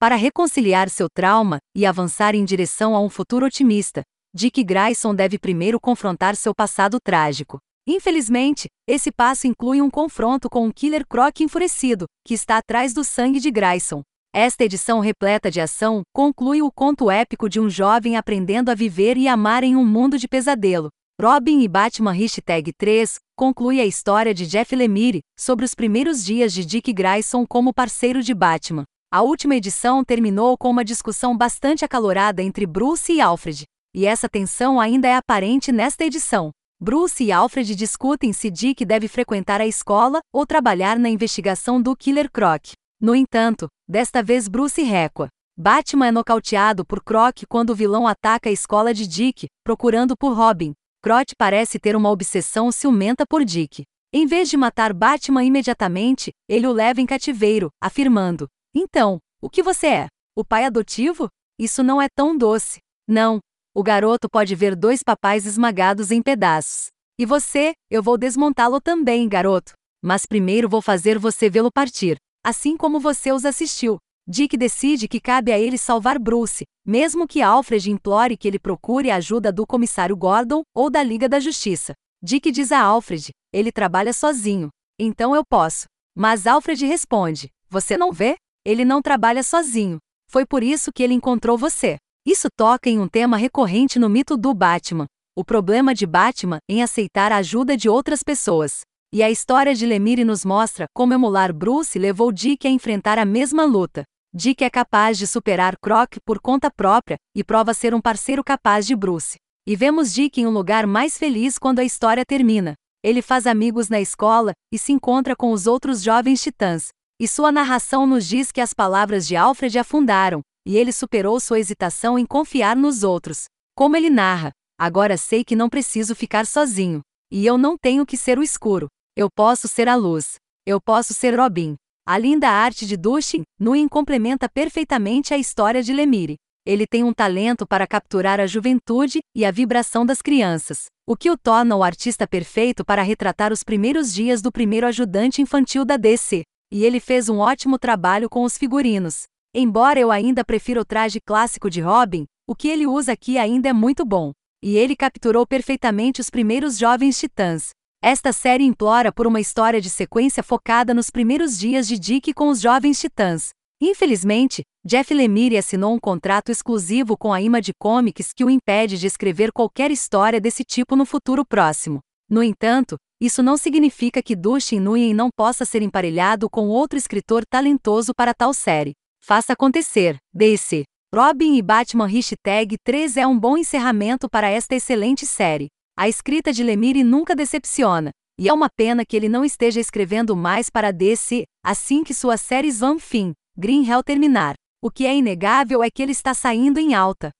Para reconciliar seu trauma e avançar em direção a um futuro otimista, Dick Grayson deve primeiro confrontar seu passado trágico. Infelizmente, esse passo inclui um confronto com um Killer Croc enfurecido, que está atrás do sangue de Grayson. Esta edição repleta de ação conclui o conto épico de um jovem aprendendo a viver e amar em um mundo de pesadelo. Robin e Batman Hashtag 3 conclui a história de Jeff Lemire sobre os primeiros dias de Dick Grayson como parceiro de Batman. A última edição terminou com uma discussão bastante acalorada entre Bruce e Alfred, e essa tensão ainda é aparente nesta edição. Bruce e Alfred discutem se Dick deve frequentar a escola ou trabalhar na investigação do Killer Croc. No entanto, desta vez Bruce recua. Batman é nocauteado por Croc quando o vilão ataca a escola de Dick, procurando por Robin. Croc parece ter uma obsessão ciumenta por Dick. Em vez de matar Batman imediatamente, ele o leva em cativeiro, afirmando: Então, o que você é? O pai adotivo? Isso não é tão doce. Não, o garoto pode ver dois papais esmagados em pedaços. E você, eu vou desmontá-lo também, garoto. Mas primeiro vou fazer você vê-lo partir, assim como você os assistiu. Dick decide que cabe a ele salvar Bruce, mesmo que Alfred implore que ele procure a ajuda do comissário Gordon ou da Liga da Justiça. Dick diz a Alfred: ele trabalha sozinho, então eu posso. Mas Alfred responde: Você não vê? Ele não trabalha sozinho. Foi por isso que ele encontrou você. Isso toca em um tema recorrente no mito do Batman, o problema de Batman em aceitar a ajuda de outras pessoas. E a história de Lemire nos mostra como emular Bruce levou Dick a enfrentar a mesma luta. Dick é capaz de superar Croc por conta própria e prova ser um parceiro capaz de Bruce. E vemos Dick em um lugar mais feliz quando a história termina. Ele faz amigos na escola e se encontra com os outros jovens titãs. E sua narração nos diz que as palavras de Alfred afundaram, e ele superou sua hesitação em confiar nos outros. Como ele narra: Agora sei que não preciso ficar sozinho. E eu não tenho que ser o escuro. Eu posso ser a luz. Eu posso ser Robin. A linda arte de Dushin, Nguyen complementa perfeitamente a história de Lemire. Ele tem um talento para capturar a juventude e a vibração das crianças, o que o torna o artista perfeito para retratar os primeiros dias do primeiro ajudante infantil da DC. E ele fez um ótimo trabalho com os figurinos. Embora eu ainda prefira o traje clássico de Robin, o que ele usa aqui ainda é muito bom. E ele capturou perfeitamente os primeiros jovens titãs. Esta série implora por uma história de sequência focada nos primeiros dias de Dick com os jovens titãs. Infelizmente, Jeff Lemire assinou um contrato exclusivo com a Image Comics que o impede de escrever qualquer história desse tipo no futuro próximo. No entanto, isso não significa que Dustin Nguyen não possa ser emparelhado com outro escritor talentoso para tal série. Faça acontecer, DC. Robin e Batman Hashtag 3 é um bom encerramento para esta excelente série. A escrita de Lemire nunca decepciona, e é uma pena que ele não esteja escrevendo mais para DC, assim que sua série Van Fim, Green Hell terminar. O que é inegável é que ele está saindo em alta.